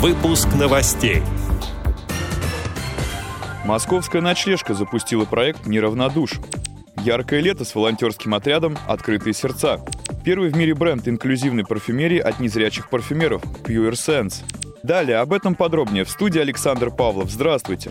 Выпуск новостей. Московская ночлежка запустила проект «Неравнодуш». Яркое лето с волонтерским отрядом «Открытые сердца». Первый в мире бренд инклюзивной парфюмерии от незрячих парфюмеров Pure Sense. Далее об этом подробнее в студии Александр Павлов. Здравствуйте.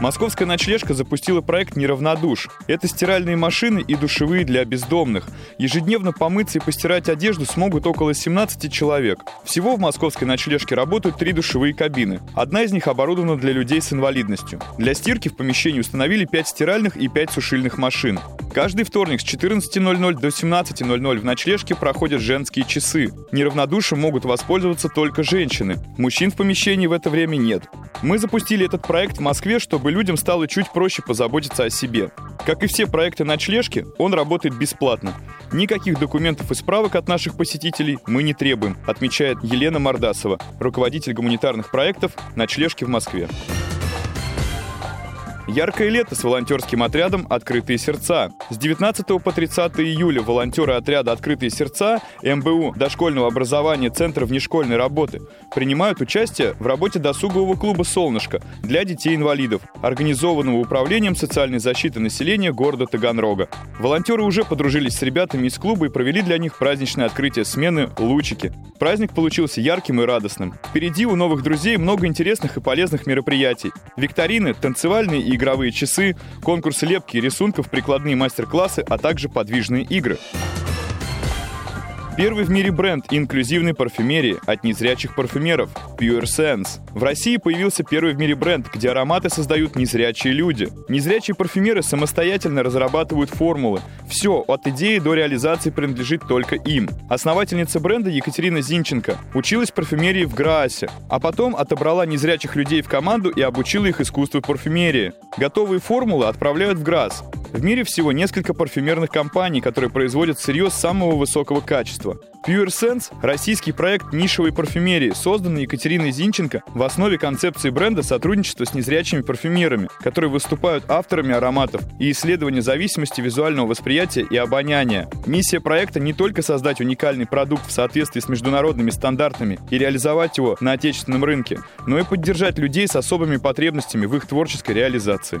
Московская ночлежка запустила проект «Неравнодуш». Это стиральные машины и душевые для бездомных. Ежедневно помыться и постирать одежду смогут около 17 человек. Всего в московской ночлежке работают три душевые кабины. Одна из них оборудована для людей с инвалидностью. Для стирки в помещении установили 5 стиральных и 5 сушильных машин. Каждый вторник с 14.00 до 17.00 в ночлежке проходят женские часы. Неравнодушием могут воспользоваться только женщины. Мужчин в помещении в это время нет. Мы запустили этот проект в Москве, чтобы людям стало чуть проще позаботиться о себе. Как и все проекты ночлежки, он работает бесплатно. Никаких документов и справок от наших посетителей мы не требуем, отмечает Елена Мордасова, руководитель гуманитарных проектов «Ночлежки в Москве». Яркое лето с волонтерским отрядом «Открытые сердца». С 19 по 30 июля волонтеры отряда «Открытые сердца» МБУ дошкольного образования Центра внешкольной работы принимают участие в работе досугового клуба «Солнышко» для детей-инвалидов, организованного Управлением социальной защиты населения города Таганрога. Волонтеры уже подружились с ребятами из клуба и провели для них праздничное открытие смены «Лучики». Праздник получился ярким и радостным. Впереди у новых друзей много интересных и полезных мероприятий. Викторины, танцевальные и игровые часы, конкурсы лепки и рисунков, прикладные мастер-классы, а также подвижные игры. Первый в мире бренд инклюзивной парфюмерии от незрячих парфюмеров Pure Sense. В России появился первый в мире бренд, где ароматы создают незрячие люди. Незрячие парфюмеры самостоятельно разрабатывают формулы. Все, от идеи до реализации принадлежит только им. Основательница бренда Екатерина Зинченко училась парфюмерии в Граасе, а потом отобрала незрячих людей в команду и обучила их искусству парфюмерии. Готовые формулы отправляют в Грасс. В мире всего несколько парфюмерных компаний, которые производят сырье самого высокого качества. Pure Sense – российский проект нишевой парфюмерии, созданный Екатериной Зинченко в основе концепции бренда сотрудничества с незрячими парфюмерами, которые выступают авторами ароматов и исследования зависимости визуального восприятия и обоняния. Миссия проекта не только создать уникальный продукт в соответствии с международными стандартами и реализовать его на отечественном рынке, но и поддержать людей с особыми потребностями в их творческой реализации.